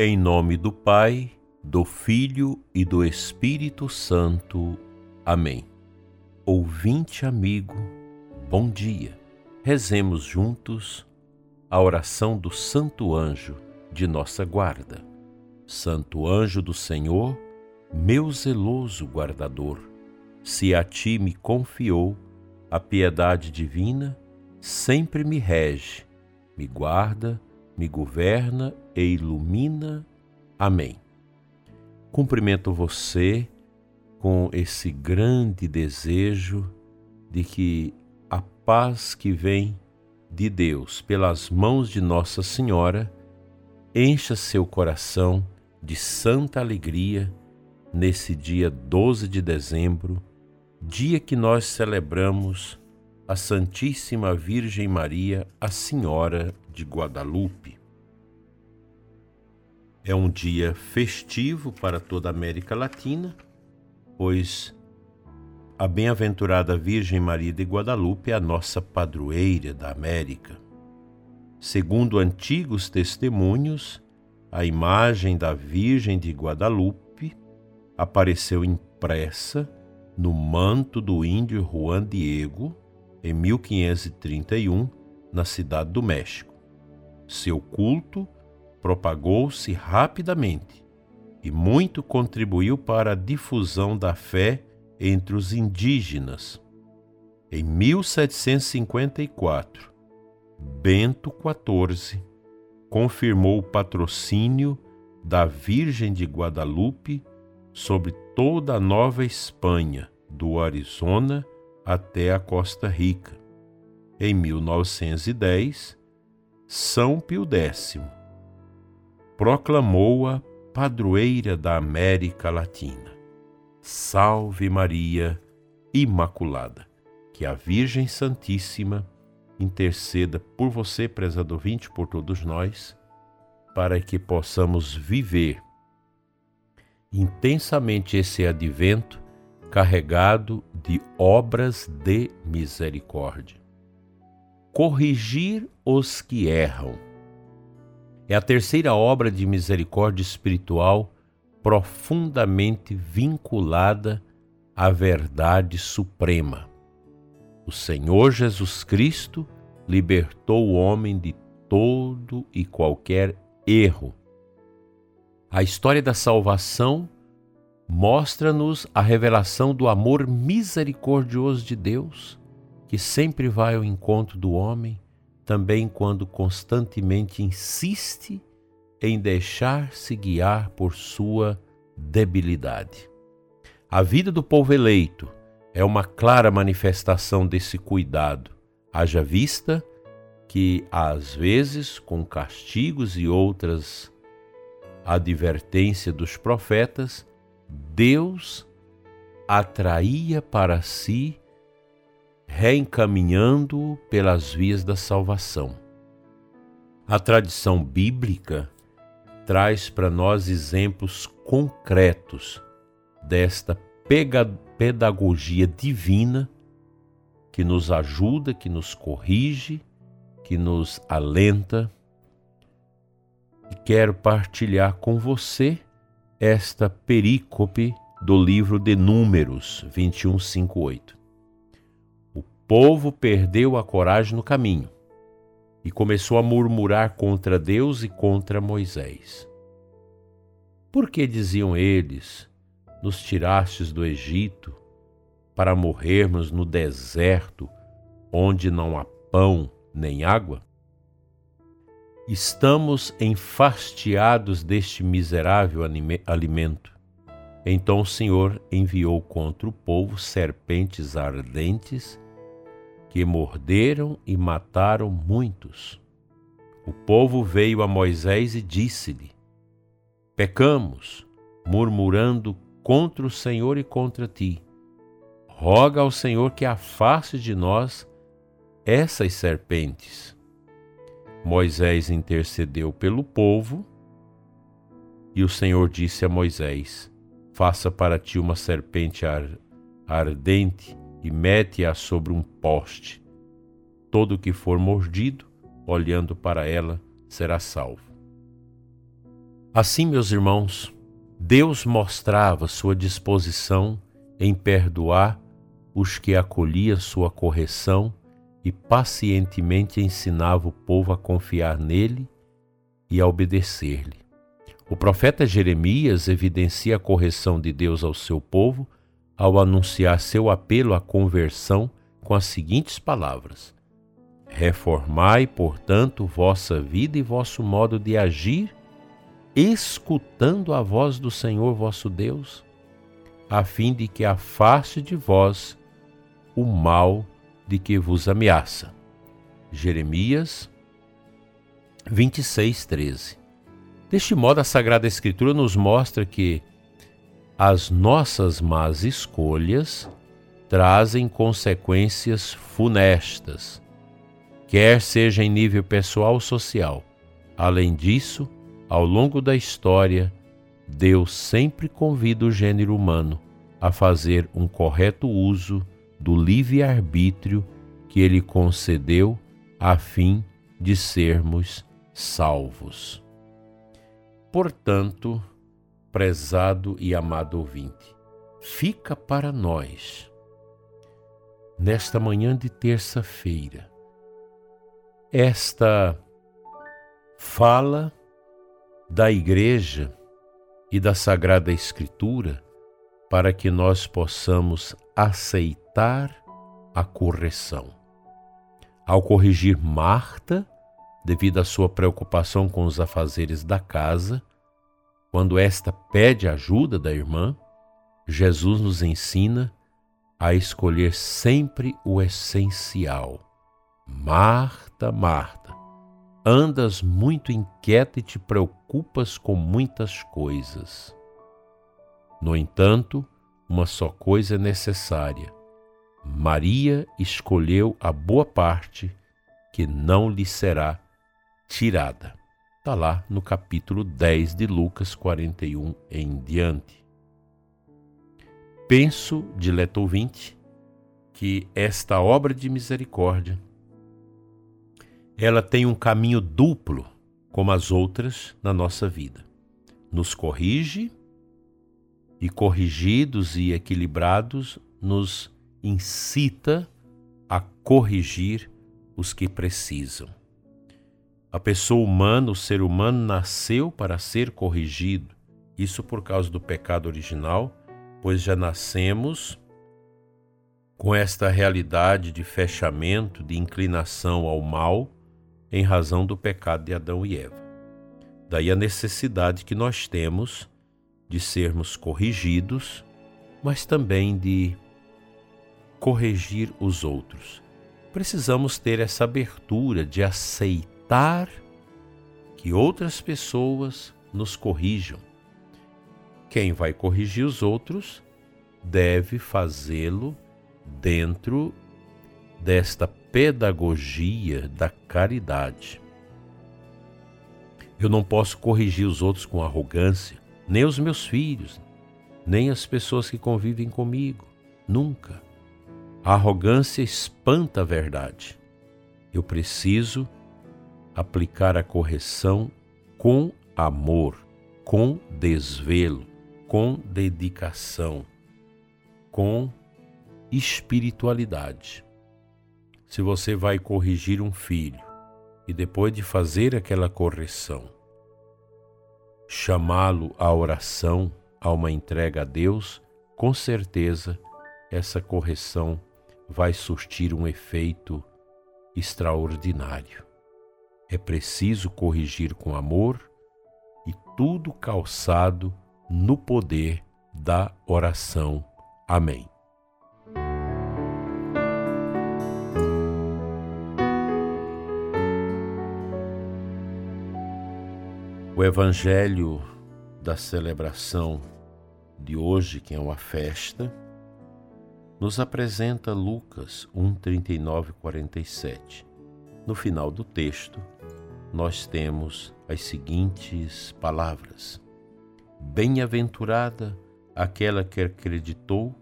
Em nome do Pai, do Filho e do Espírito Santo. Amém. Ouvinte amigo, bom dia. Rezemos juntos a oração do Santo Anjo de nossa guarda. Santo Anjo do Senhor, meu zeloso guardador, se a ti me confiou a piedade divina, sempre me rege, me guarda, me governa e ilumina. Amém. Cumprimento você com esse grande desejo de que a paz que vem de Deus pelas mãos de Nossa Senhora encha seu coração de santa alegria nesse dia 12 de dezembro, dia que nós celebramos a Santíssima Virgem Maria, a Senhora de Guadalupe. É um dia festivo para toda a América Latina, pois a bem-aventurada Virgem Maria de Guadalupe é a nossa padroeira da América. Segundo antigos testemunhos, a imagem da Virgem de Guadalupe apareceu impressa no manto do índio Juan Diego em 1531 na cidade do México. Seu culto propagou-se rapidamente e muito contribuiu para a difusão da fé entre os indígenas. Em 1754, Bento XIV confirmou o patrocínio da Virgem de Guadalupe sobre toda a Nova Espanha, do Arizona até a Costa Rica. Em 1910, São Pio X proclamou-a padroeira da América Latina. Salve Maria Imaculada, que a Virgem Santíssima interceda por você, prezado ouvinte, por todos nós, para que possamos viver intensamente esse advento carregado de obras de misericórdia. Corrigir os que erram é a terceira obra de misericórdia espiritual profundamente vinculada à verdade suprema. O Senhor Jesus Cristo libertou o homem de todo e qualquer erro. A história da salvação mostra-nos a revelação do amor misericordioso de Deus, que sempre vai ao encontro do homem também quando constantemente insiste em deixar-se guiar por sua debilidade. A vida do povo eleito é uma clara manifestação desse cuidado, haja vista que, às vezes, com castigos e outras advertências dos profetas, Deus atraía para si reencaminhando-o pelas vias da salvação. A tradição bíblica traz para nós exemplos concretos desta pedagogia divina que nos ajuda, que nos corrige, que nos alenta. E quero partilhar com você esta perícope do livro de Números 2158 povo perdeu a coragem no caminho e começou a murmurar contra Deus e contra Moisés. Por que diziam eles: Nos tirastes do Egito para morrermos no deserto, onde não há pão nem água? Estamos enfastiados deste miserável alimento. Então o Senhor enviou contra o povo serpentes ardentes que morderam e mataram muitos. O povo veio a Moisés e disse-lhe: Pecamos, murmurando contra o Senhor e contra ti. Roga ao Senhor que afaste de nós essas serpentes. Moisés intercedeu pelo povo e o Senhor disse a Moisés: Faça para ti uma serpente ardente e mete-a sobre um poste. Todo que for mordido, olhando para ela, será salvo. Assim, meus irmãos, Deus mostrava sua disposição em perdoar os que acolhiam sua correção e pacientemente ensinava o povo a confiar nele e a obedecer-lhe. O profeta Jeremias evidencia a correção de Deus ao seu povo ao anunciar seu apelo à conversão com as seguintes palavras: Reformai, portanto, vossa vida e vosso modo de agir, escutando a voz do Senhor vosso Deus, a fim de que afaste de vós o mal de que vos ameaça. Jeremias 26, 13. Deste modo, a Sagrada Escritura nos mostra que as nossas más escolhas trazem consequências funestas, quer seja em nível pessoal ou social. Além disso, ao longo da história, Deus sempre convida o gênero humano a fazer um correto uso do livre-arbítrio que ele concedeu a fim de sermos salvos. Portanto, prezado e amado ouvinte, fica para nós, nesta manhã de terça-feira, esta fala da Igreja e da Sagrada Escritura para que nós possamos aceitar a correção. Ao corrigir Marta, devido à sua preocupação com os afazeres da casa, quando esta pede ajuda da irmã, Jesus nos ensina a escolher sempre o essencial. Marta, Marta, andas muito inquieta e te preocupas com muitas coisas. No entanto, uma só coisa é necessária. Maria escolheu a boa parte que não lhe será tirada. Está lá no capítulo 10 de Lucas 41 em diante. Penso, dileto ouvinte, que esta obra de misericórdia ela tem um caminho duplo, como as outras na nossa vida. Nos corrige e corrigidos e equilibrados nos incita a corrigir os que precisam. A pessoa humana, o ser humano, nasceu para ser corrigido. Isso por causa do pecado original, pois já nascemos com esta realidade de fechamento, de inclinação ao mal, em razão do pecado de Adão e Eva. Daí a necessidade que nós temos de sermos corrigidos, mas também de corrigir os outros. Precisamos ter essa abertura de aceitar aceitar que outras pessoas nos corrijam. Quem vai corrigir os outros deve fazê-lo dentro desta pedagogia da caridade. Eu não posso corrigir os outros com arrogância, nem os meus filhos, nem as pessoas que convivem comigo. Nunca. A arrogância espanta a verdade. Eu preciso aplicar a correção com amor, com desvelo, com dedicação, com espiritualidade. Se você vai corrigir um filho e depois de fazer aquela correção, chamá-lo à oração, a uma entrega a Deus, com certeza essa correção vai surtir um efeito extraordinário. É preciso corrigir com amor e tudo calçado no poder da oração. Amém. O Evangelho da celebração de hoje, que é uma festa, nos apresenta Lucas 1, 39 47. No final do texto, nós temos as seguintes palavras: Bem-aventurada aquela que acreditou,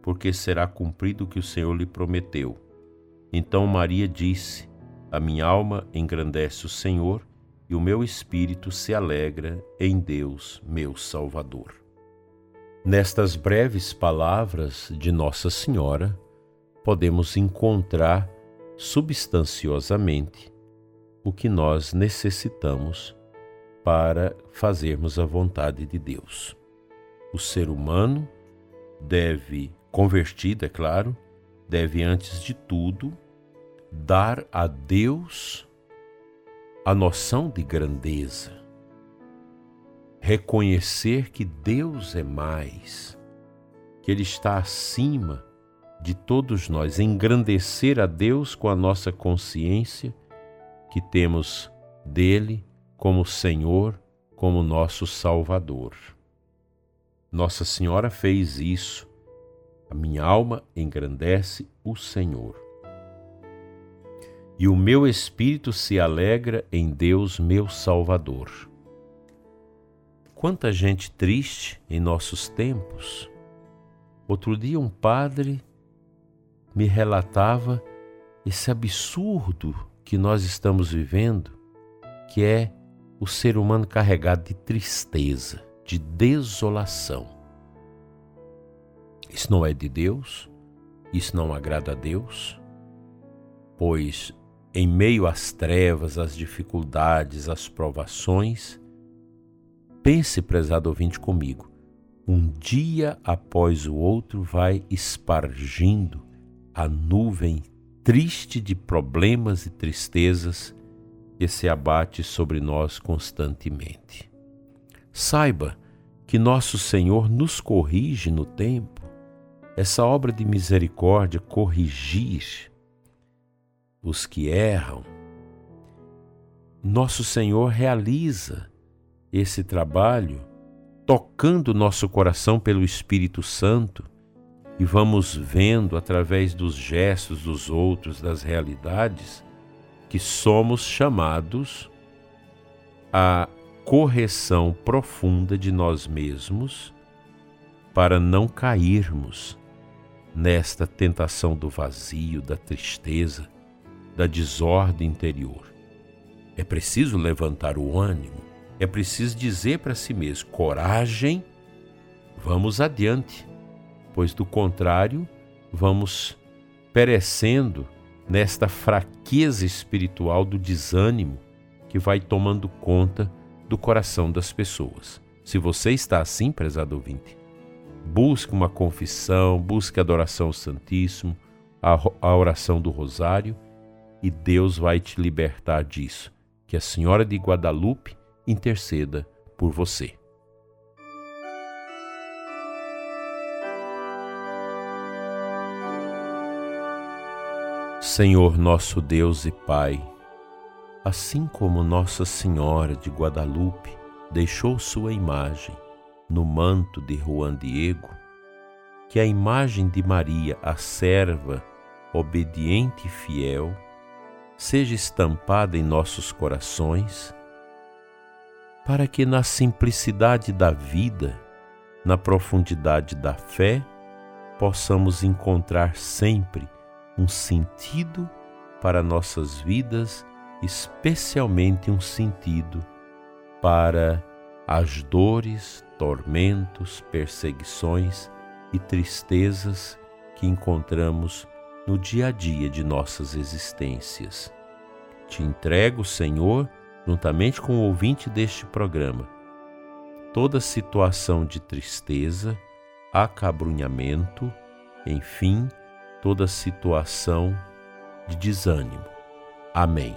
porque será cumprido o que o Senhor lhe prometeu. Então Maria disse: A minha alma engrandece o Senhor, e o meu espírito se alegra em Deus, meu Salvador. Nestas breves palavras de Nossa Senhora, podemos encontrar substanciosamente o que nós necessitamos para fazermos a vontade de Deus. O ser humano deve, convertido, é claro, deve antes de tudo dar a Deus a noção de grandeza, reconhecer que Deus é mais, que Ele está acima de todos nós, engrandecer a Deus com a nossa consciência que temos dele como Senhor, como nosso Salvador. Nossa Senhora fez isso. A minha alma engrandece o Senhor. E o meu espírito se alegra em Deus, meu Salvador. Quanta gente triste em nossos tempos. Outro dia, um padre me relatava esse absurdo que nós estamos vivendo, que é o ser humano carregado de tristeza, de desolação. Isso não é de Deus, isso não agrada a Deus, pois em meio às trevas, às dificuldades, às provações, pense, prezado ouvinte, comigo, um dia após o outro vai espargindo a nuvem triste de problemas e tristezas que se abate sobre nós constantemente. Saiba que nosso Senhor nos corrige no tempo, essa obra de misericórdia, corrigir os que erram. Nosso Senhor realiza esse trabalho tocando nosso coração pelo Espírito Santo e vamos vendo através dos gestos dos outros, das realidades, que somos chamados à correção profunda de nós mesmos para não cairmos nesta tentação do vazio, da tristeza, da desordem interior. É preciso levantar o ânimo, é preciso dizer para si mesmo: coragem, vamos adiante pois do contrário, vamos perecendo nesta fraqueza espiritual do desânimo que vai tomando conta do coração das pessoas. Se você está assim, prezado ouvinte, busque uma confissão, busque adoração ao Santíssimo, a, a oração do Rosário e Deus vai te libertar disso. Que a Senhora de Guadalupe interceda por você. Senhor nosso Deus e Pai, assim como Nossa Senhora de Guadalupe deixou sua imagem no manto de Juan Diego, que a imagem de Maria, a serva, obediente e fiel, seja estampada em nossos corações, para que na simplicidade da vida, na profundidade da fé, possamos encontrar sempre um sentido para nossas vidas, especialmente um sentido para as dores, tormentos, perseguições e tristezas que encontramos no dia a dia de nossas existências. Te entrego, Senhor, juntamente com o ouvinte deste programa, toda situação de tristeza, acabrunhamento, enfim, toda situação de desânimo. Amém.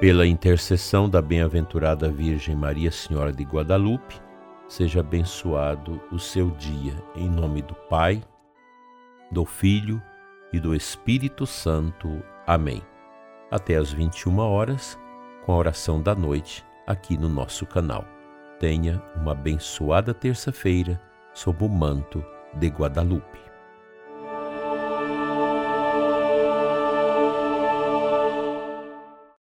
Pela intercessão da bem-aventurada Virgem Maria Senhora de Guadalupe, seja abençoado o seu dia, em nome do Pai, do Filho e do Espírito Santo. Amém. Até às 21 horas, com a oração da noite, aqui no nosso canal. Tenha uma abençoada terça-feira sob o manto de Guadalupe.